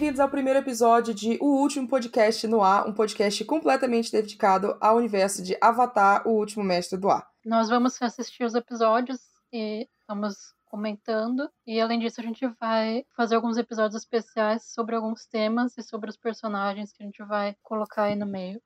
Bem-vindos ao primeiro episódio de O Último Podcast no Ar, um podcast completamente dedicado ao universo de Avatar, o último mestre do ar. Nós vamos assistir os episódios e estamos comentando. E além disso, a gente vai fazer alguns episódios especiais sobre alguns temas e sobre os personagens que a gente vai colocar aí no meio.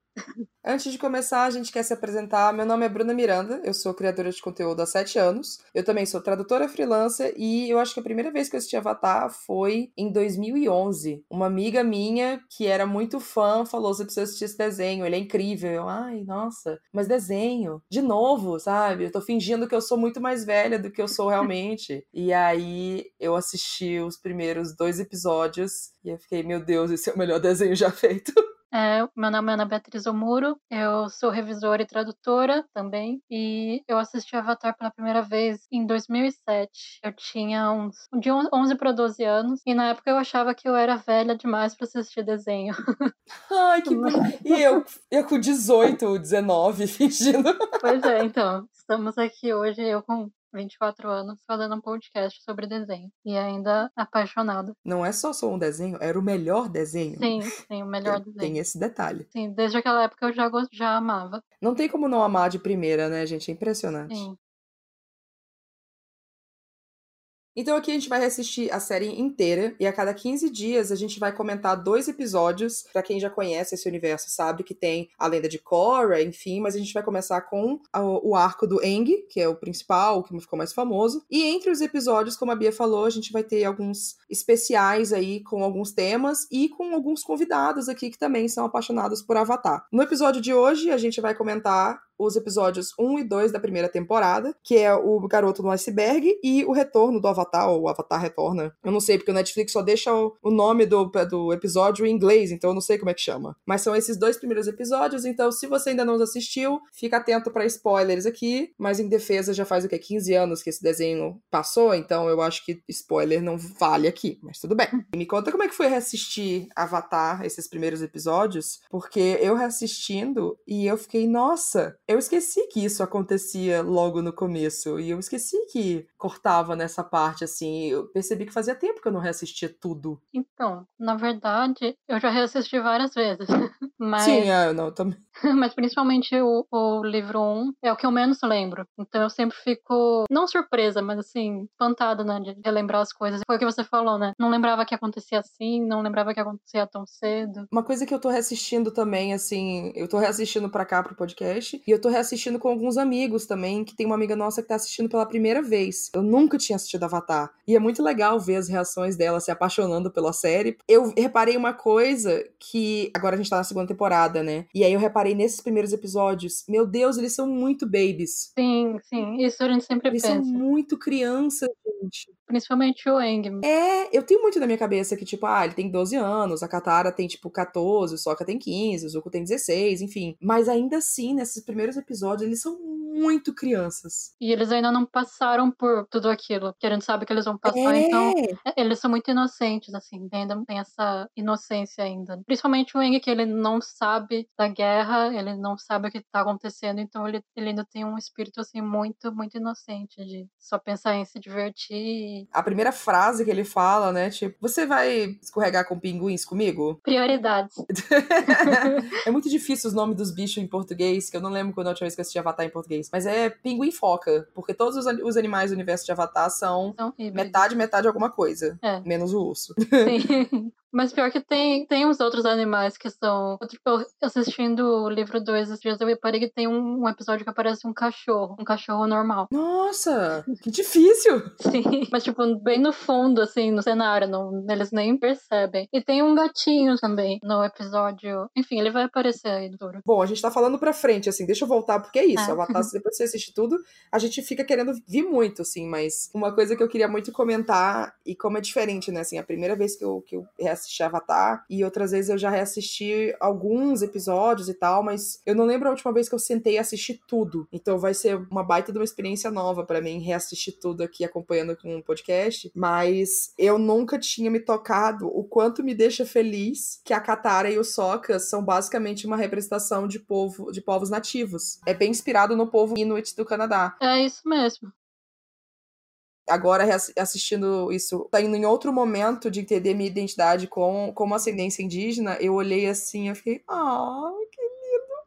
Antes de começar, a gente quer se apresentar. Meu nome é Bruna Miranda, eu sou criadora de conteúdo há sete anos. Eu também sou tradutora freelancer e eu acho que a primeira vez que eu assisti Avatar foi em 2011. Uma amiga minha que era muito fã falou: você precisa assistir esse desenho, ele é incrível. Eu, ai, nossa, mas desenho, de novo, sabe? Eu tô fingindo que eu sou muito mais velha do que eu sou realmente. e aí eu assisti os primeiros dois episódios e eu fiquei: meu Deus, esse é o melhor desenho já feito. É, meu nome é Ana Beatriz Omuro, eu sou revisora e tradutora também, e eu assisti Avatar pela primeira vez em 2007. Eu tinha uns de 11 para 12 anos, e na época eu achava que eu era velha demais para assistir desenho. Ai, que bom! E eu, eu com 18, 19, fingindo. Pois é, então, estamos aqui hoje, eu com 24 anos, fazendo um podcast sobre desenho. E ainda apaixonada. Não é só só um desenho, era o melhor desenho. Sim, sim, o melhor desenho. Tem esse detalhe. Sim, desde aquela época eu já, já amava. Não tem como não amar de primeira, né, gente? É impressionante. Sim. Então aqui a gente vai assistir a série inteira e a cada 15 dias a gente vai comentar dois episódios. Para quem já conhece esse universo sabe que tem a lenda de Korra, enfim, mas a gente vai começar com o arco do Aang, que é o principal, que ficou mais famoso. E entre os episódios, como a Bia falou, a gente vai ter alguns especiais aí com alguns temas e com alguns convidados aqui que também são apaixonados por Avatar. No episódio de hoje a gente vai comentar os episódios 1 e 2 da primeira temporada, que é o Garoto no Iceberg e o Retorno do Avatar, ou o Avatar Retorna. Eu não sei, porque o Netflix só deixa o, nome do, do episódio em inglês, então eu não sei como é que chama. Mas são esses dois primeiros episódios, então se você ainda não assistiu, fica atento para spoilers aqui, mas em defesa já faz o que? 15 anos que esse desenho passou, então eu acho que spoiler não vale aqui, mas tudo bem. Me conta como é que foi reassistir Avatar, esses primeiros episódios, porque eu reassistindo e eu fiquei, nossa, eu esqueci que isso acontecia logo no começo. E eu esqueci que cortava nessa parte, assim. Eu percebi que fazia tempo que eu não reassistia tudo. Então, na verdade, eu já reassisti várias vezes. Mas... Sim, é, não, também. Mas principalmente o, o livro 1 é o que eu menos lembro. Então eu sempre fico, não surpresa, mas assim, espantada, né? De relembrar as coisas. Foi o que você falou, né? Não lembrava que acontecia assim, não lembrava que acontecia tão cedo. Uma coisa que eu tô reassistindo também, assim, eu tô reassistindo pra cá pro podcast, e eu tô reassistindo com alguns amigos também, que tem uma amiga nossa que tá assistindo pela primeira vez. Eu nunca tinha assistido Avatar. E é muito legal ver as reações dela se apaixonando pela série. Eu reparei uma coisa que. Agora a gente tá na segunda temporada, né? E aí eu reparei nesses primeiros episódios, meu Deus, eles são muito babies. Sim, sim. Isso a gente sempre eles pensa. Eles são muito crianças, Principalmente o Eng. É, eu tenho muito na minha cabeça que, tipo, ah, ele tem 12 anos, a Katara tem, tipo, 14, o Sokka tem 15, o Zuko tem 16, enfim. Mas ainda assim, nesses primeiros episódios, eles são muito crianças. E eles ainda não passaram por tudo aquilo que a gente sabe que eles vão passar, é. então eles são muito inocentes, assim, ainda tem essa inocência ainda. Principalmente o Eng, que ele não sabe da guerra, ele não sabe o que tá acontecendo, então ele, ele ainda tem um espírito, assim, muito, muito inocente de só pensar em se divertir a primeira frase que ele fala, né? Tipo, você vai escorregar com pinguins comigo? Prioridades. é muito difícil os nomes dos bichos em português, que eu não lembro quando a última vez que eu assisti Avatar em português. Mas é pinguim foca, porque todos os, os animais do universo de Avatar são, são metade, metade alguma coisa. É. Menos o urso. Sim. Mas pior que tem, tem uns outros animais que são. Tipo, assistindo o livro 2 esses dias, eu reparei que tem um, um, episódio que aparece um cachorro. Um cachorro normal. Nossa! Que difícil! Sim. Mas, tipo, bem no fundo, assim, no cenário. Não, eles nem percebem. E tem um gatinho também no episódio. Enfim, ele vai aparecer aí, Duro. Bom, a gente tá falando pra frente, assim, deixa eu voltar, porque é isso. É. Avatar, depois que você assiste tudo, a gente fica querendo vir muito, assim, mas uma coisa que eu queria muito comentar, e como é diferente, né? Assim, a primeira vez que eu, que eu reassisti Avatar, e outras vezes eu já reassisti alguns episódios e tal, mas eu não lembro a última vez que eu sentei e assisti tudo. Então vai ser uma baita de uma experiência nova para mim reassistir tudo aqui acompanhando com um podcast, mas eu nunca tinha me tocado o quanto me deixa feliz que a Katara e o Sokka são basicamente uma representação de povo, de povos nativos. É bem inspirado no povo Inuit do Canadá. É isso mesmo. Agora, assistindo isso, tá indo em outro momento de entender minha identidade com, como ascendência indígena, eu olhei assim, eu fiquei, ah, que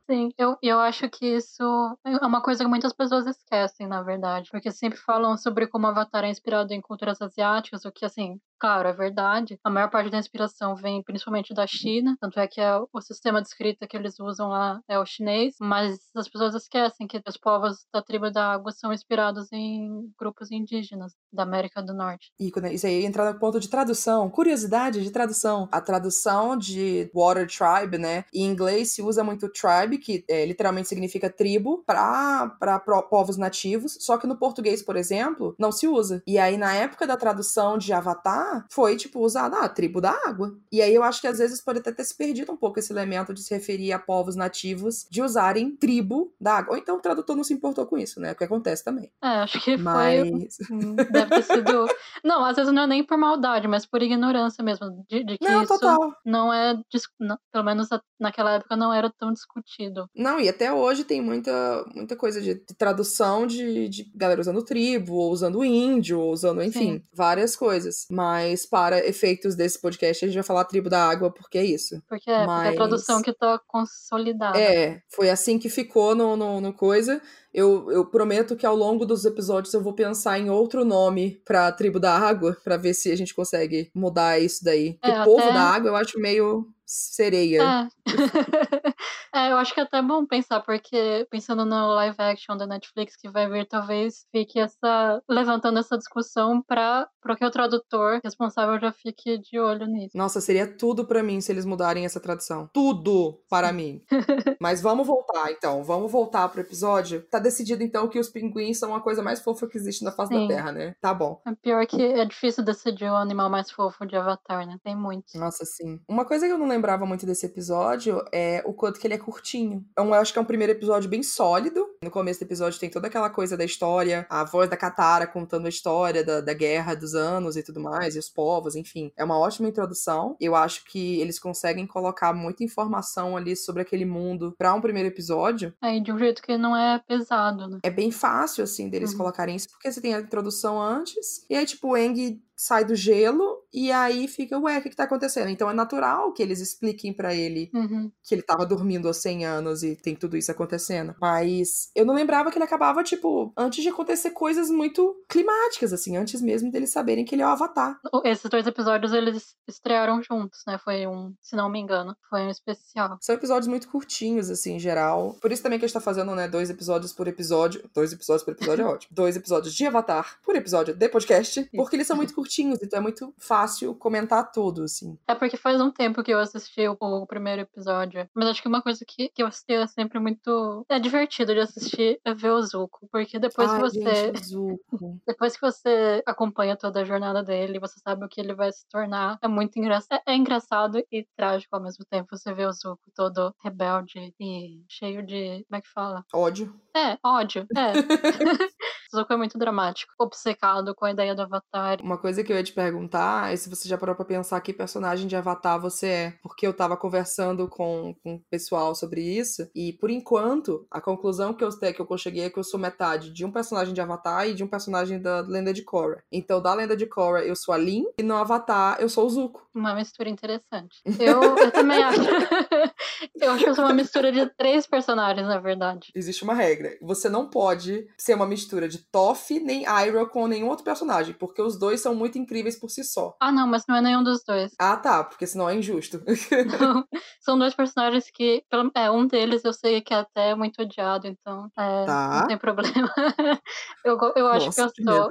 Sim, eu, eu acho que isso é uma coisa que muitas pessoas esquecem, na verdade. Porque sempre falam sobre como Avatar é inspirado em culturas asiáticas, o que, assim, Claro, é verdade. A maior parte da inspiração vem principalmente da China, tanto é que é o sistema de escrita que eles usam lá é o chinês, mas as pessoas esquecem que os povos da tribo da água são inspirados em grupos indígenas da América do Norte. E quando isso aí entra no ponto de tradução, curiosidade de tradução. A tradução de Water Tribe, né? Em inglês se usa muito tribe, que é, literalmente significa tribo, para povos nativos, só que no português, por exemplo, não se usa. E aí na época da tradução de Avatar, foi, tipo, usada a tribo da água. E aí eu acho que às vezes pode até ter se perdido um pouco esse elemento de se referir a povos nativos de usarem tribo da água. Ou então o tradutor não se importou com isso, né? O que acontece também. É, acho que mas... foi. Deve ter sido. não, às vezes não é nem por maldade, mas por ignorância mesmo. De, de que não, isso total. não é. Não, pelo menos naquela época não era tão discutido. Não, e até hoje tem muita, muita coisa de, de tradução de, de galera usando tribo, ou usando índio, ou usando, enfim, Sim. várias coisas. Mas mas para efeitos desse podcast a gente vai falar tribo da água porque é isso. Porque é, mas... porque é a tradução que tá consolidada. É, foi assim que ficou no, no, no coisa. Eu, eu, prometo que ao longo dos episódios eu vou pensar em outro nome pra tribo da água, para ver se a gente consegue mudar isso daí. Porque é, povo até... da água eu acho meio sereia. É. é. eu acho que é até bom pensar, porque pensando no live action da Netflix que vai vir, talvez fique essa. levantando essa discussão para que o tradutor responsável já fique de olho nisso. Nossa, seria tudo para mim se eles mudarem essa tradução. Tudo para mim. Mas vamos voltar então, vamos voltar pro episódio. Tá decidido então que os pinguins são a coisa mais fofa que existe na face Sim. da Terra, né? Tá bom. É pior que é difícil decidir o animal mais fofo de Avatar, né? Tem muitos. Nossa, sim. Uma coisa que eu não lembrava muito desse episódio é o quanto que ele é curtinho. Eu acho que é um primeiro episódio bem sólido. No começo do episódio tem toda aquela coisa da história, a voz da Katara contando a história da, da guerra dos anos e tudo mais, e os povos, enfim. É uma ótima introdução. Eu acho que eles conseguem colocar muita informação ali sobre aquele mundo para um primeiro episódio. É, de um jeito que não é pesado, né? É bem fácil, assim, deles uhum. colocarem isso, porque você tem a introdução antes, e aí, tipo, o Eng sai do gelo e aí fica, ué, o que, que tá acontecendo? Então é natural que eles expliquem para ele uhum. que ele tava dormindo há 100 anos e tem tudo isso acontecendo. Mas eu não lembrava que ele acabava, tipo, antes de acontecer coisas muito climáticas, assim, antes mesmo deles saberem que ele é o Avatar. Esses dois episódios eles estrearam juntos, né? Foi um, se não me engano, foi um especial. São episódios muito curtinhos, assim, em geral. Por isso também que a gente tá fazendo, né, dois episódios por episódio. Dois episódios por episódio é ótimo. Dois episódios de Avatar por episódio de podcast, porque eles são muito curtinhos então é muito fácil comentar tudo, assim. É porque faz um tempo que eu assisti o, o primeiro episódio. Mas acho que uma coisa que, que eu assisti é sempre muito. É divertido de assistir é ver o Zuko. Porque depois Ai, que você. Gente, depois que você acompanha toda a jornada dele, você sabe o que ele vai se tornar. É muito engraçado. É, é engraçado e trágico ao mesmo tempo. Você vê o Zuko todo rebelde e cheio de. Como é que fala? Ódio. É, ódio. É. Zuko é muito dramático, obcecado com a ideia do Avatar. Uma coisa que eu ia te perguntar é se você já parou pra pensar que personagem de Avatar você é. Porque eu tava conversando com, com o pessoal sobre isso, e por enquanto, a conclusão que eu, que eu cheguei é que eu sou metade de um personagem de Avatar e de um personagem da Lenda de Korra. Então, da Lenda de Korra, eu sou a Lin, e no Avatar, eu sou o Zuko. Uma mistura interessante. Eu, eu também acho. eu acho que eu sou uma mistura de três personagens, na verdade. Existe uma regra. Você não pode ser uma mistura de de Toph nem Iroh com nenhum outro personagem, porque os dois são muito incríveis por si só. Ah, não, mas não é nenhum dos dois. Ah, tá, porque senão é injusto. não, são dois personagens que, é, um deles eu sei que é até muito odiado, então é, tá. não tem problema. eu, eu acho Nossa, que eu sou.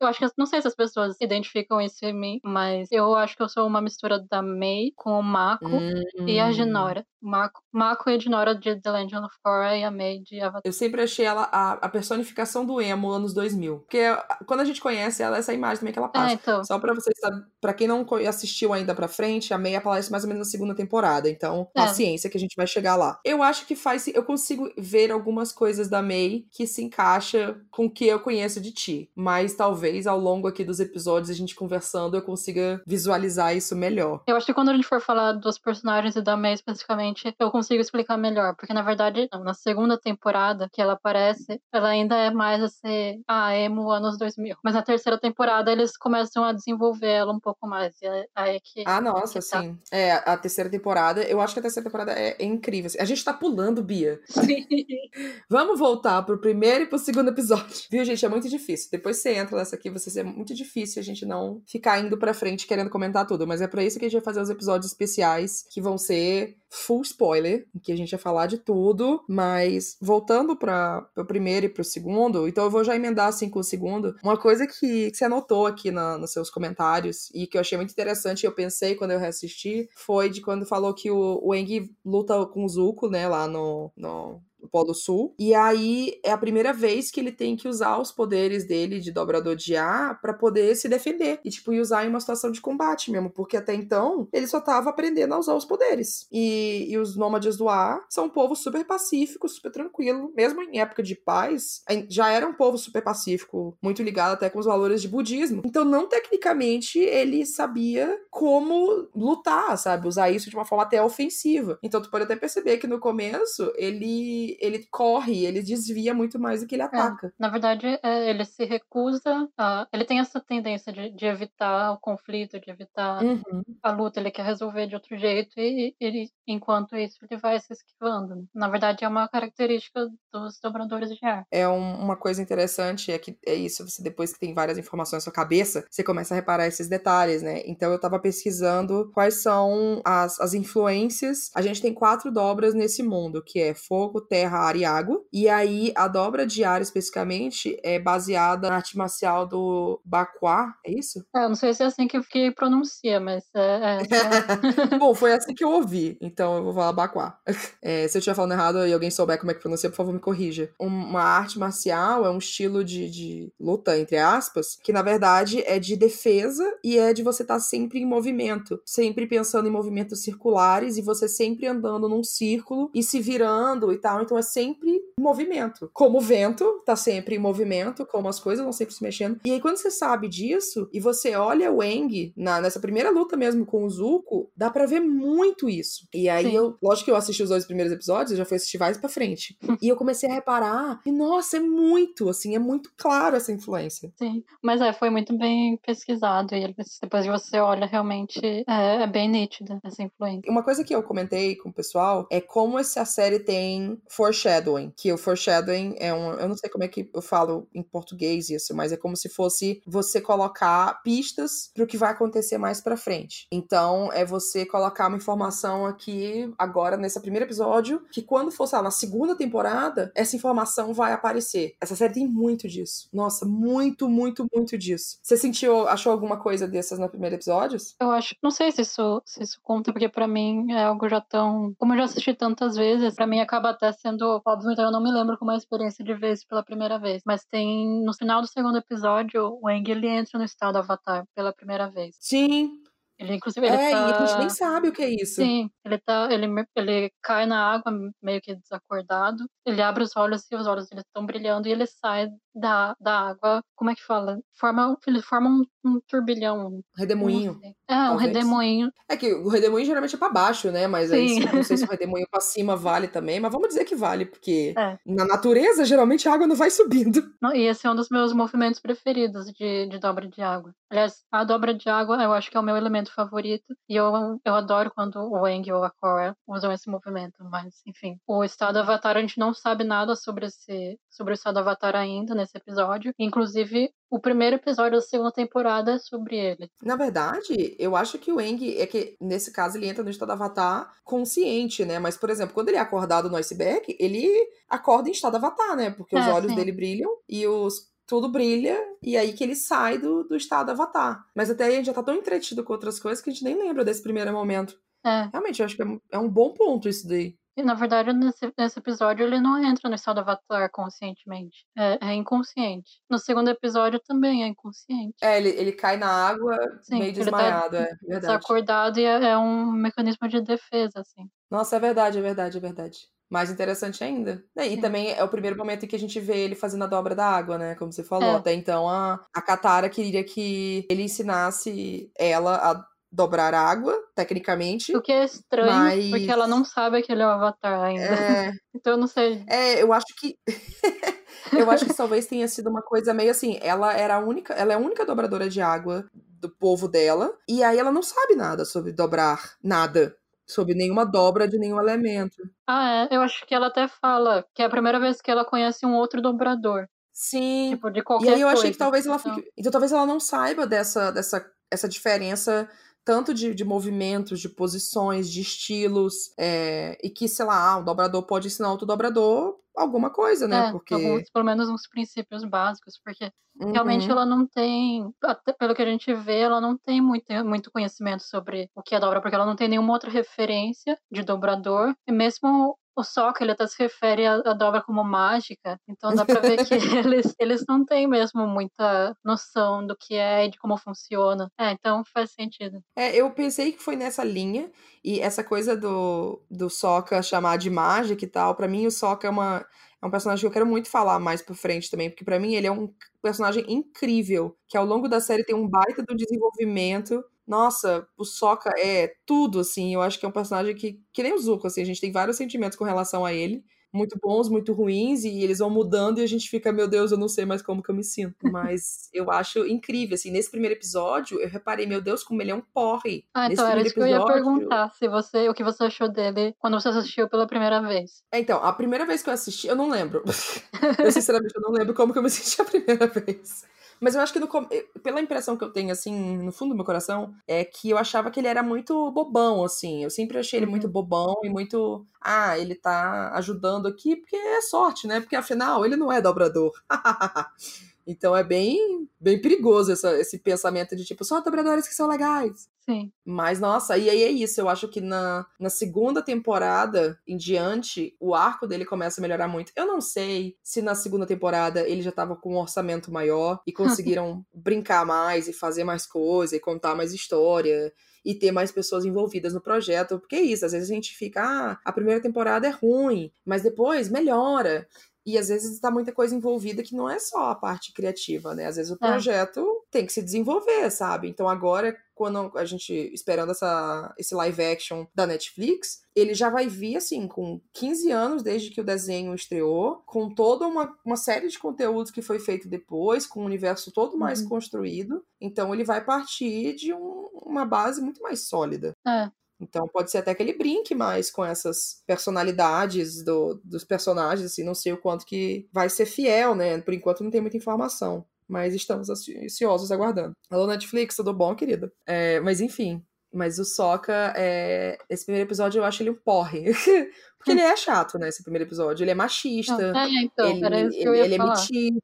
eu acho que não sei se as pessoas identificam isso em mim, mas eu acho que eu sou uma mistura da Mei com o Mako hum. e a Genora. Mako, Mako e a Genora de The Legend of Korra e a Mei de Avatar. Eu sempre achei ela a, a personificação do emo anos 2000. Porque quando a gente conhece ela, essa imagem também que ela passa. É, então. Só pra vocês pra quem não assistiu ainda pra frente, a May aparece mais ou menos na segunda temporada. Então, é. paciência que a gente vai chegar lá. Eu acho que faz. Eu consigo ver algumas coisas da May que se encaixa com o que eu conheço de ti. Mas talvez ao longo aqui dos episódios, a gente conversando, eu consiga visualizar isso melhor. Eu acho que quando a gente for falar dos personagens e da May especificamente, eu consigo explicar melhor. Porque na verdade, na segunda temporada que ela aparece, ela ainda é mais ser a emo anos 2000. Mas na terceira temporada eles começam a desenvolver ela um pouco mais. E aí é que. Ah, nossa, que tá. sim. É, a terceira temporada, eu acho que a terceira temporada é, é incrível. A gente tá pulando, Bia. Sim. Vamos voltar pro primeiro e pro segundo episódio. Viu, gente? É muito difícil. Depois você entra nessa aqui, você é muito difícil a gente não ficar indo pra frente querendo comentar tudo. Mas é pra isso que a gente vai fazer os episódios especiais, que vão ser full spoiler, em que a gente vai falar de tudo. Mas voltando para o primeiro e pro segundo, então eu vou já emendar assim com o segundo. Uma coisa que, que você anotou aqui na, nos seus comentários e que eu achei muito interessante eu pensei quando eu reassisti foi de quando falou que o, o Eng luta com o Zuko, né, lá no, no do Polo Sul. E aí é a primeira vez que ele tem que usar os poderes dele de dobrador de ar para poder se defender. E, tipo, e usar em uma situação de combate mesmo. Porque até então ele só tava aprendendo a usar os poderes. E, e os nômades do ar são um povo super pacífico, super tranquilo. Mesmo em época de paz, já era um povo super pacífico, muito ligado até com os valores de budismo. Então, não tecnicamente, ele sabia como lutar, sabe? Usar isso de uma forma até ofensiva. Então, tu pode até perceber que no começo ele ele, corre, ele desvia muito mais do que ele É, ataca. na verdade, é, ele se recusa a. Ele tem essa tendência de, de evitar o conflito, de evitar Uhum. a luta, ele quer resolver de outro jeito, e ele, enquanto isso, ele vai se esquivando. né? Na verdade, é uma característica dos dobradores de ar. É um- uma coisa interessante, é que é isso, você depois que tem várias informações na sua cabeça, você começa a reparar esses detalhes, né? Então eu tava pesquisando quais são as, as influências. A gente tem quatro dobras nesse mundo, que é fogo, terra, ar e água. E aí a dobra de ar especificamente é baseada na arte marcial do Bakuá, é isso? É, eu não sei se é assim que, que pronuncia, mas é. é, Bom, foi assim que eu ouvi, então eu vou falar Bakuá. É, se eu estiver falando errado e alguém souber como é que pronuncia, por favor, me corrija. Um- Uma arte marcial é um estilo de, de luta, entre aspas, que na verdade é de defesa e é de você estar sempre em movimento, sempre pensando em movimentos circulares e você sempre andando num círculo e se virando e tal. Então é sempre em movimento. Como o vento tá sempre em movimento, como as coisas vão sempre se mexendo. E aí, quando você sabe disso e você olha o Eng na, nessa primeira luta mesmo com o Zuko, dá pra ver muito isso. E aí, Sim. eu, lógico que eu assisti os dois primeiros episódios, eu já fui assistir vários pra frente. e eu comecei a reparar, e nossa, é muito, assim, é muito claro essa influência. Sim, mas é, foi muito bem pesquisado e depois que você olha, realmente é, é bem nítida essa influência. Uma coisa que eu comentei com o pessoal é como essa série tem foreshadowing, que o foreshadowing é um, eu não sei como é que eu falo em português isso, mas é como se fosse você colocar pistas pro que vai acontecer mais pra frente. Então, é você colocar uma informação aqui agora nesse primeiro episódio, que quando for, sei lá, na segunda temporada, essa informação vai aparecer. Essa série tem muito disso. Nossa, muito, muito, muito disso. Você sentiu, achou alguma coisa dessas no primeiro episódios? Eu acho, não sei se isso, se isso conta, porque pra mim é algo já tão. Como eu já assisti tantas vezes, pra mim acaba até sendo óbvio, então eu não me lembro como é a experiência de ver isso pela primeira vez. Mas tem. No final do segundo episódio, o Eng ele entra no estado Avatar pela primeira vez. Sim. Ele, inclusive, ele é, tá. e a gente nem sabe o que é isso. Sim, ele tá, ele, ele cai na água meio que desacordado. Ele abre os olhos e os olhos dele estão brilhando e ele sai da, da água. Como é que fala? Forma, ele forma um, um turbilhão. um- Redemoinho. sei. É, um talvez. redemoinho. É que o redemoinho geralmente é pra baixo, né? Mas aí Sim. se- não sei se o redemoinho pra cima vale também, mas vamos dizer que vale, porque É. na natureza geralmente a água não vai subindo. Não, E esse é um dos meus movimentos preferidos de, de dobra de água. Aliás, a dobra de água eu acho que é o meu elemento favorito. E eu, eu adoro quando o Eng ou a Korra usam esse movimento. Mas, enfim. O estado Avatar, a gente não sabe nada sobre, esse, sobre o estado Avatar ainda nesse episódio. Inclusive, o primeiro episódio da segunda temporada é sobre ele. Na verdade, eu acho que o Eng é que, nesse caso, ele entra no estado avatar consciente, né? Mas, por exemplo, quando ele é acordado no iceberg, ele acorda em estado avatar, né? Porque os É, olhos sim. dele brilham e os. Tudo brilha, e aí que ele sai do, do estado avatar. Mas até aí a gente já tá tão entretido com outras coisas que a gente nem lembra desse primeiro momento. É. Realmente, eu acho que é um- é um bom ponto isso daí. E, na verdade, nesse, nesse episódio, ele não entra no estado Avatar conscientemente. É, é inconsciente. No segundo episódio também é inconsciente. É, ele, ele cai na água Sim, meio tá desmaiado, é verdade. Desacordado e é, é um mecanismo de defesa, assim. Nossa, é verdade, é verdade, é verdade. Mais interessante ainda. Né, E Sim. também é o primeiro momento em que a gente vê ele fazendo a dobra da água, né? Como você falou. É. Até então, a, a Katara queria que ele ensinasse ela a dobrar água, tecnicamente. O que é estranho, Mas- porque ela não sabe que ele é o Avatar ainda. É, Então eu não sei. é, eu acho que. Eu acho que talvez tenha sido uma coisa meio assim, ela era a única, ela é a única dobradora de água do povo dela, e aí ela não sabe nada sobre dobrar nada, sobre nenhuma dobra de nenhum elemento. Ah, é, eu acho que ela até fala que é a primeira vez que ela conhece um outro dobrador. Sim. Tipo, de E qualquer aí eu achei que coisa. talvez ela Então, fique. Então talvez ela não saiba dessa, dessa essa diferença tanto de, de movimentos, de posições, de estilos, é, e que, sei lá, o dobrador pode ensinar outro dobrador alguma coisa, né? é, Porque. alguns, pelo menos uns princípios básicos, porque realmente Uhum. ela não tem, até pelo que a gente vê, ela não tem muito, muito conhecimento sobre o que é dobra, porque ela não tem nenhuma outra referência de dobrador, e mesmo o Sokka, ele até se refere à, à dobra como mágica, então dá pra ver que eles, eles não têm mesmo muita noção do que é e de como funciona. É, então faz sentido. É, eu pensei que foi nessa linha, e essa coisa do, do Sokka chamar de mágica e tal, pra mim o Sokka é uma. É um personagem que eu quero muito falar mais pra frente também, porque pra mim ele é um personagem incrível, que ao longo da série tem um baita do desenvolvimento. Nossa, o Sokka é tudo, assim. Eu acho que é um personagem que, que nem o Zuko, assim, a gente tem vários sentimentos com relação a ele. Muito bons, muito ruins, e eles vão mudando e a gente fica, meu Deus, eu não sei mais como que eu me sinto. Mas eu acho incrível, assim, nesse primeiro episódio, eu reparei, meu Deus, como ele é um porre. Ah, então era isso que eu ia perguntar, se você, o que você achou dele quando você assistiu pela primeira vez. É, Então, a primeira vez que eu assisti, eu não lembro. eu, sinceramente, eu não lembro como que eu me senti a primeira vez. Mas eu acho que, no eh, pela impressão que eu tenho, assim, no fundo do meu coração, é que eu achava que ele era muito bobão, assim. Eu sempre achei ele Uhum. muito bobão e muito. Ah, ele tá ajudando aqui porque é sorte, né? Porque afinal, ele não é dobrador. então é bem, bem perigoso essa- esse pensamento de tipo, só dobradores que são legais. Sim. Mas, nossa, e aí é isso. Eu acho que na, na segunda temporada em diante, o arco dele começa a melhorar muito. Eu não sei se na segunda temporada ele já tava com um orçamento maior e conseguiram brincar mais e fazer mais coisa e contar mais história e ter mais pessoas envolvidas no projeto. Porque é isso, às vezes a gente fica, ah, a primeira temporada é ruim, mas depois melhora. E às vezes tá muita coisa envolvida que não é só a parte criativa, né? Às vezes o É. projeto tem que se desenvolver, sabe? Então agora, quando a gente esperando essa, esse live action da Netflix, ele já vai vir assim, com 15 anos desde que o desenho estreou, com toda uma, uma série de conteúdos que foi feito depois, com o universo todo mais Uhum. construído. Então ele vai partir de um- uma base muito mais sólida. É. Então pode ser até que ele brinque mais com essas personalidades do- dos personagens, assim, não sei o quanto que vai ser fiel, né? Por enquanto não tem muita informação. Mas estamos ansi- ansiosos aguardando. Alô, Netflix, tudo bom, querida? É, mas enfim. Mas o Sokka, é... esse primeiro episódio eu acho ele um porre. Porque ele é chato, né? Esse primeiro episódio. Ele é machista. Não, é, então, ele, era isso que eu ele- ia ele é falar. metido.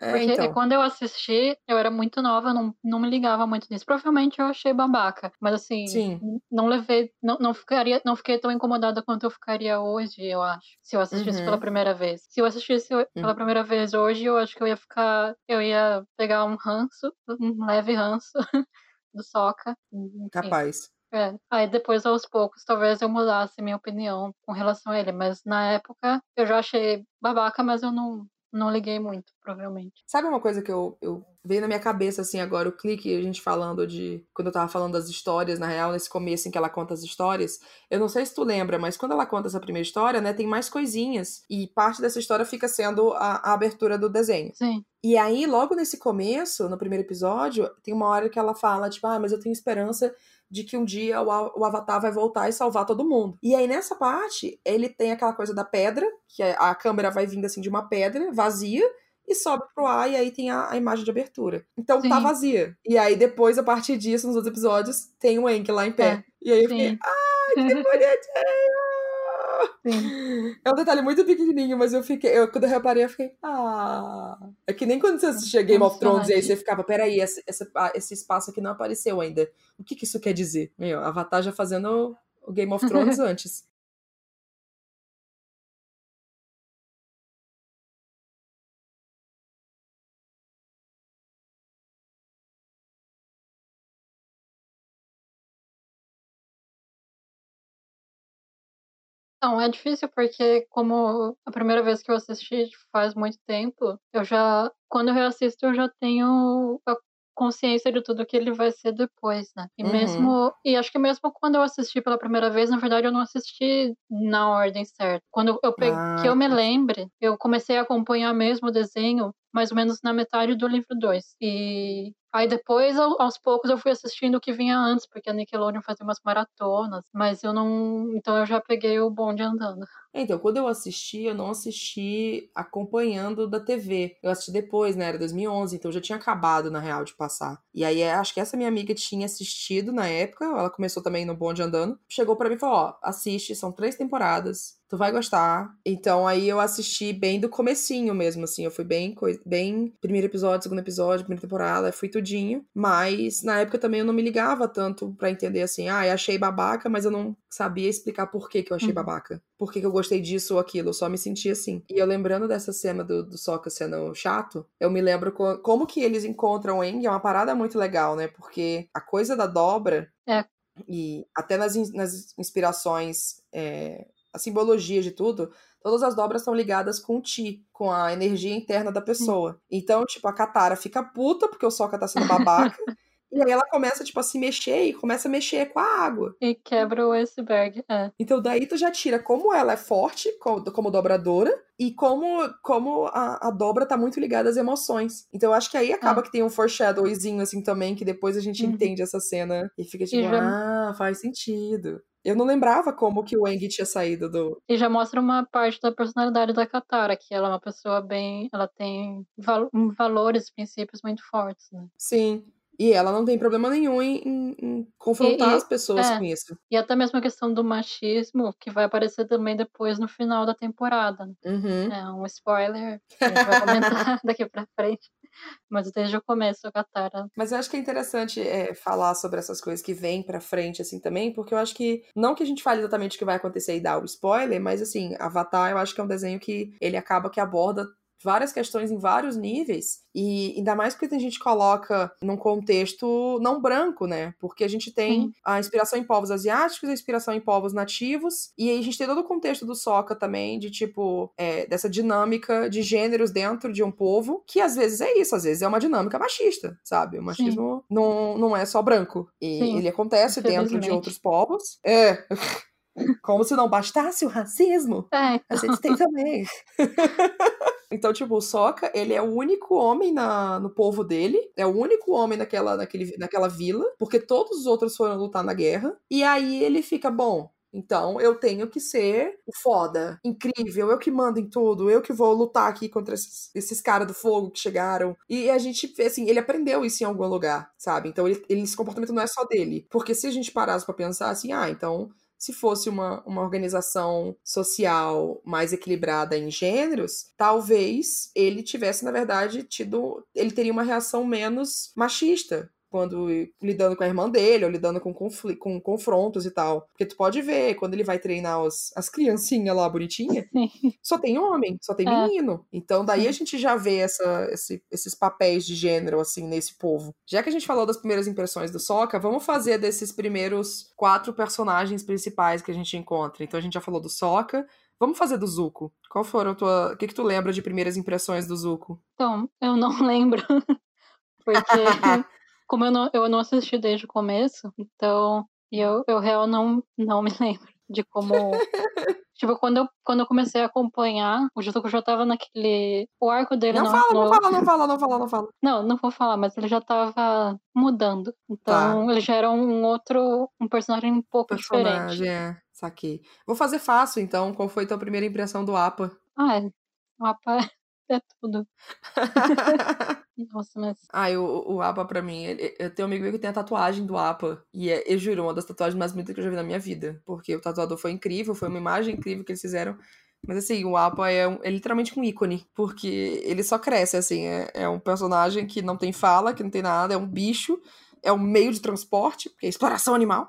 É, Porque então. quando eu assisti, eu era muito nova, não, não me ligava muito nisso. Provavelmente eu achei babaca. Mas assim, Sim. não levei. Não, não, ficaria, não fiquei tão incomodada quanto eu ficaria hoje, eu acho. Se eu assistisse Uhum. pela primeira vez. Se eu assistisse pela primeira vez hoje, eu acho que eu ia ficar. Eu ia pegar um ranço, um leve ranço do Soca. Enfim. Capaz. É, aí depois aos poucos talvez eu mudasse minha opinião com relação a ele, mas na época eu já achei babaca, mas eu não, não liguei muito, provavelmente. Sabe uma coisa que eu, eu veio na minha cabeça assim agora, o clique, a gente falando de. Quando eu tava falando das histórias, na real, nesse começo em que ela conta as histórias. Eu não sei se tu lembra, mas quando ela conta essa primeira história, né, tem mais coisinhas. E parte dessa história fica sendo a, a abertura do desenho. Sim, E aí, logo nesse começo, no primeiro episódio, tem uma hora que ela fala, tipo, ah, mas eu tenho esperança de que um dia o, o Avatar vai voltar e salvar todo mundo. E aí, nessa parte, ele tem aquela coisa da pedra, que é- a câmera vai vindo assim de uma pedra vazia, e sobe pro ar, e aí tem a, a imagem de abertura. Então tá Sim. vazia. E aí, depois, a partir disso, nos outros episódios, tem o Enki lá em pé. É, E aí eu fiquei, ai, que bonitinho! sim. É um detalhe muito pequenininho, mas eu fiquei. Eu, quando eu reparei, eu fiquei. Ah. É que nem quando você assistia Game of Thrones e aí você ficava, peraí, esse, esse, ah, esse espaço aqui não apareceu ainda. O que, que isso quer dizer? Meu, Avatar já fazendo o Game of Thrones antes. Não, é difícil porque como a primeira vez que eu assisti faz muito tempo, eu já, quando eu assisto, eu já tenho a consciência de tudo que ele vai ser depois, né? E Uhum. mesmo. E acho que mesmo quando eu assisti pela primeira vez, na verdade eu não assisti na ordem certa. Quando eu peguei, Ah, que eu me lembre, eu comecei a acompanhar mesmo o desenho mais ou menos na metade do livro 2. E aí depois, ao- aos poucos, eu fui assistindo o que vinha antes, porque a Nickelodeon fazia umas maratonas, mas eu não. Então eu já peguei o bonde andando. Então, quando eu assisti, eu não assisti acompanhando da TV. Eu assisti depois, né? Era 2011, então já tinha acabado, na real, de passar. E aí, é, acho que essa minha amiga tinha assistido na época, ela começou também no Bonde Andando. Chegou pra mim e falou: Ó, assiste, são três temporadas, tu vai gostar. Então, aí eu assisti bem do comecinho mesmo, assim. Eu fui bem, bem primeiro episódio, segundo episódio, primeira temporada, fui tudinho. Mas na época também eu não me ligava tanto pra entender assim, ah, eu achei babaca, mas eu não sabia explicar por que, que eu achei Uhum. babaca. Por que, que eu gostei disso ou aquilo, eu só me sentia assim. E eu lembrando dessa cena do, do Sokka sendo chato, eu me lembro co- como que eles encontram o Aang, é uma parada muito legal, né? Porque a coisa da dobra, É. e até nas, in- nas inspirações, é, a simbologia de tudo, todas as dobras estão ligadas com o Ti, com a energia interna da pessoa. Então, tipo, a Katara fica puta porque o Sokka tá sendo babaca, e aí ela começa, tipo, a se mexer e começa a mexer com a água. E quebra o iceberg. É. Então daí tu já tira como ela é forte co- como, dobradora e como, como a, a dobra tá muito ligada às emoções. Então eu acho que aí acaba Ah. que tem um foreshadowzinho assim também, que depois a gente Uhum. entende essa cena e fica tipo, já- ah, faz sentido. Eu não lembrava como que o Eng tinha saído do... E já mostra uma parte da personalidade da Katara, que ela é uma pessoa bem. Ela tem val- valores, princípios muito fortes, né? Sim. E ela não tem problema nenhum em, em- em confrontar E- e- as pessoas é. com isso. E até mesmo a questão do machismo, que vai aparecer também depois no final da temporada. né? Uhum. É um spoiler que a gente vai comentar daqui pra frente. Mas desde o começo, a Katara. Mas eu acho que é interessante é, falar sobre essas coisas que vêm pra frente, assim, também, porque eu acho que, não que a gente fale exatamente o que vai acontecer e dar o spoiler, mas, assim, Avatar eu acho que é um desenho que ele acaba que aborda várias questões em vários níveis, e ainda mais porque a gente coloca num contexto não branco, né? Porque a gente tem Sim. a inspiração em povos asiáticos, a inspiração em povos nativos, e aí a gente tem todo o contexto do Soca também, de tipo, é, dessa dinâmica de gêneros dentro de um povo, que às vezes é isso, às vezes é uma dinâmica machista, sabe? O machismo não, não é só branco. E Sim, ele acontece dentro de outros povos. É. Como se não bastasse o racismo. É, A gente tem também. então, tipo, o Sokka, ele é o único homem na, no povo dele, é o único homem naquela, naquele, naquela vila, porque todos os outros foram lutar na guerra. E aí ele fica, bom, então eu tenho que ser o foda, incrível, eu que mando em tudo, eu que vou lutar aqui contra esses, esses caras do fogo que chegaram. E a gente, assim, ele aprendeu isso em algum lugar, sabe? Então ele, ele- esse comportamento não é só dele. Porque se a gente parasse pra pensar assim, ah, então se fosse uma, uma organização social mais equilibrada em gêneros, talvez ele tivesse, na verdade, tido. Ele teria uma reação menos machista. Quando lidando com a irmã dele, ou lidando com, confli- com confrontos e tal. Porque tu pode ver, quando ele vai treinar os- as criancinhas lá bonitinhas, só tem homem, só tem É. menino. Então daí a gente já vê essa, esse- esses papéis de gênero, assim, nesse povo. Já que a gente falou das primeiras impressões do Sokka, vamos fazer desses primeiros quatro personagens principais que a gente encontra. Então a gente já falou do Sokka. Vamos fazer do Zuko. Qual foram a tua... O que que tu lembra de primeiras impressões do Zuko? Então, eu não lembro. Porque, como eu não, eu não assisti desde o começo, então eu, eu real não, não me lembro de como. tipo, quando eu, quando eu comecei a acompanhar, o Jutuko já tava naquele. O arco dele Não no- fala, não no- fala, não fala, não fala, não fala. Não, não vou falar, mas ele já tava mudando. Então, ele já era um outro. Um personagem um pouco diferente. Personagem, é. Saquei. Vou fazer fácil, então. Qual foi a tua primeira impressão do Apa? Ah, é. O Apa é tudo. Nossa, mas. Ai, o, o APA pra mim, ele- eu tenho um amigo meu que tem a tatuagem do APA. E é, eu juro, uma das tatuagens mais bonitas que eu já vi na minha vida. Porque o tatuador foi incrível, foi uma imagem incrível que eles fizeram. Mas assim, o APA é, um- é literalmente um ícone. Porque ele só cresce, assim. É, é um personagem que não tem fala, que não tem nada, é um bicho, é um meio de transporte, porque é exploração animal.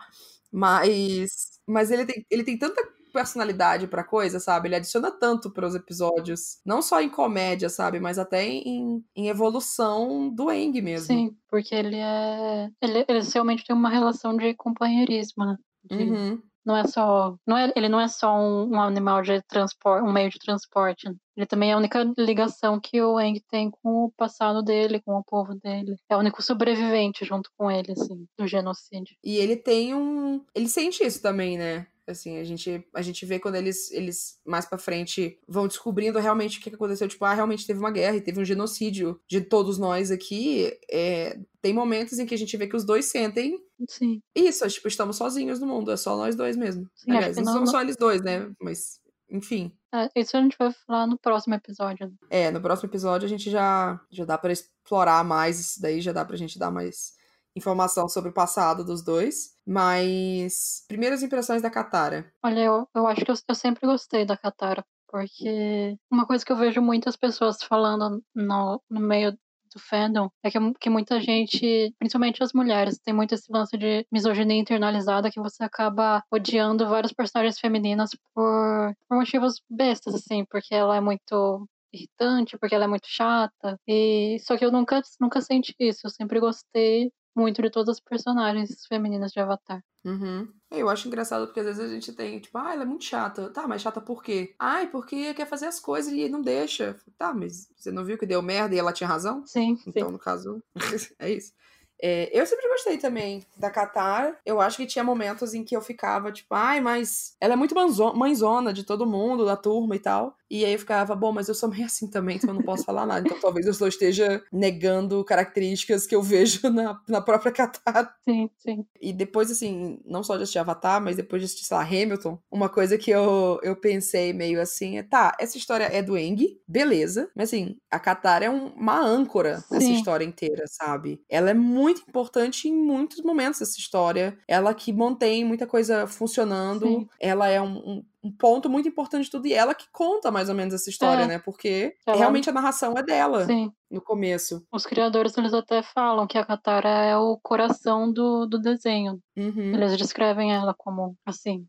Mas. Mas ele tem, ele tem tanta personalidade pra coisa, sabe? Ele adiciona tanto pros episódios. Não só em comédia, sabe? Mas até em, em evolução do Eng mesmo. Sim, porque ele é. Ele, eles realmente têm uma relação de companheirismo, né? De Uhum. não é só. Não é, ele não é só um, um animal de transporte, um meio de transporte. Né? Ele também é a única ligação que o Eng tem com o passado dele, com o povo dele. É o único sobrevivente junto com ele, assim, do genocídio. E ele tem um. Ele sente isso também, né? Assim, a gente, a gente vê quando eles, eles mais para frente vão descobrindo realmente o que aconteceu. Tipo, ah, realmente teve uma guerra e teve um genocídio de todos nós aqui. É, tem momentos em que a gente vê que os dois sentem Sim. isso. É, tipo, estamos sozinhos no mundo, é só nós dois mesmo. Sim, Aliás, não, não somos só eles dois, né? Mas, enfim. É, isso a gente vai falar no próximo episódio. É, no próximo episódio a gente já, já dá para explorar mais isso daí, já dá pra gente dar mais informação sobre o passado dos dois. Mas, primeiras impressões da Katara. Olha, eu, eu acho que eu, eu sempre gostei da Katara. Porque uma coisa que eu vejo muitas pessoas falando no, no meio do fandom é que, que muita gente, principalmente as mulheres, tem muito esse lance de misoginia internalizada que você acaba odiando várias personagens femininas por, por motivos bestas, assim, porque ela é muito irritante, porque ela é muito chata. E só que eu nunca nunca senti isso, eu sempre gostei muito de todas as personagens femininas de Avatar. Uhum. Eu acho engraçado porque às vezes a gente tem, tipo, ah, ela é muito chata. Tá, mas chata por quê? Ai, porque quer fazer as coisas e não deixa. Tá, mas você não viu que deu merda e ela tinha razão? Sim. Então, sim. no caso, é isso. É, eu sempre gostei também da Qatar. Eu acho que tinha momentos em que eu ficava, tipo, ai, mas ela é muito mãezona de todo mundo, da turma e tal. E aí eu ficava, bom, mas eu sou meio assim também, então eu não posso falar nada. Então talvez eu só esteja negando características que eu vejo na, na própria Qatar. Sim, sim. E depois, assim, não só de assistir Avatar, mas depois de assistir, sei lá, Hamilton, uma coisa que eu, eu pensei meio assim é, tá, essa história é do Eng, beleza, mas assim, a Qatar é um, uma âncora nessa Sim. história inteira, sabe? Ela é muito importante em muitos momentos dessa história. Ela que mantém muita coisa funcionando. Sim. Ela é um, um, um ponto muito importante de tudo. E ela que conta mais ou menos essa história, É. né? Porque Ela- realmente a narração é dela Sim. no começo. Os criadores, eles até falam que a Katara é o coração do, do desenho. Uhum. Eles descrevem ela como assim.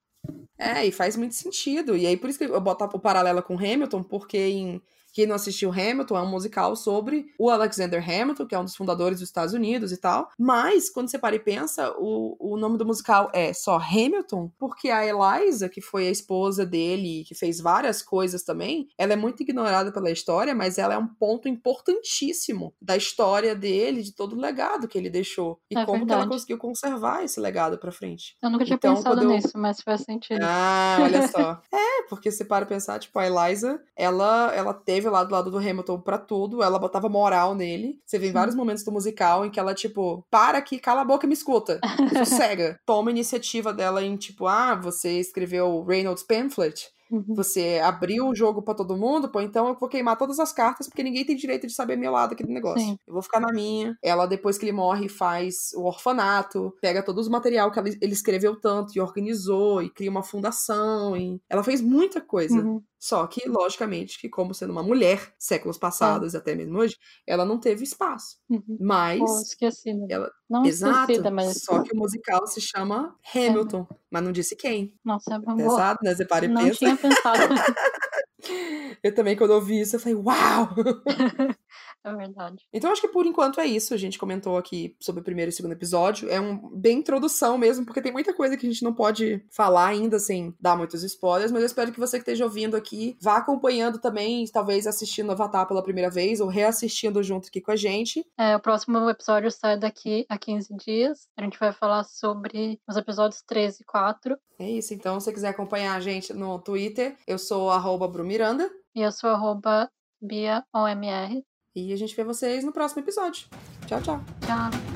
É, e faz muito sentido. E aí, por isso que eu boto o paralelo com Hamilton, porque em quem não assistiu Hamilton é um musical sobre o Alexander Hamilton, que é um dos fundadores dos Estados Unidos e tal. Mas, quando você para e pensa, o, o nome do musical é só Hamilton, porque a Eliza, que foi a esposa dele, que fez várias coisas também, ela é muito ignorada pela história, mas ela é um ponto importantíssimo da história dele, de todo o legado que ele deixou. E É como que ela conseguiu conservar esse legado pra frente. Eu nunca tinha Então, pensado eu- nisso, mas faz sentido. Ah, olha só. é, porque você para pensar, tipo, a Eliza, ela, ela teve lá do lado do Hamilton pra tudo, ela botava moral nele. Você vê em vários momentos do musical em que ela, tipo, para aqui, cala a boca e me escuta. Sossega. Toma a iniciativa dela em, tipo, ah, você escreveu Reynolds Pamphlet, Uhum. você abriu o jogo pra todo mundo, pô, então eu vou queimar todas as cartas porque ninguém tem direito de saber meu lado aqui do negócio. Sim. Eu vou ficar na minha. Ela, depois que ele morre, faz o orfanato, pega todo o material que ela- ele escreveu tanto e organizou e cria uma fundação. E... Ela fez muita coisa. Uhum. Só que, logicamente, que como sendo uma mulher, séculos passados, até mesmo hoje, ela não teve espaço. Uhum. Mas. Pô, esqueci. né? ela- Não Exato. esquecida, mas. Só que o musical se chama Hamilton, mas não disse quem. Nossa, é uma boa. Pesado, né? Você para e Não pensa. tinha pensado. Eu também, quando eu vi isso, eu falei, uau! é verdade. Então, acho que por enquanto é isso. A gente comentou aqui sobre o primeiro e segundo episódio. É um bem introdução mesmo, porque tem muita coisa que a gente não pode falar ainda sem dar muitos spoilers. Mas eu espero que você que esteja ouvindo aqui vá acompanhando também, talvez assistindo Avatar pela primeira vez ou reassistindo junto aqui com a gente. É, o próximo episódio sai daqui a 15 dias. A gente vai falar sobre os episódios 13 e 4. É isso. Então, se você quiser acompanhar a gente no Twitter, eu sou arroba Brumiranda. E eu sou arroba BiaOMR. E a gente vê vocês no próximo episódio. Tchau, tchau. Tchau.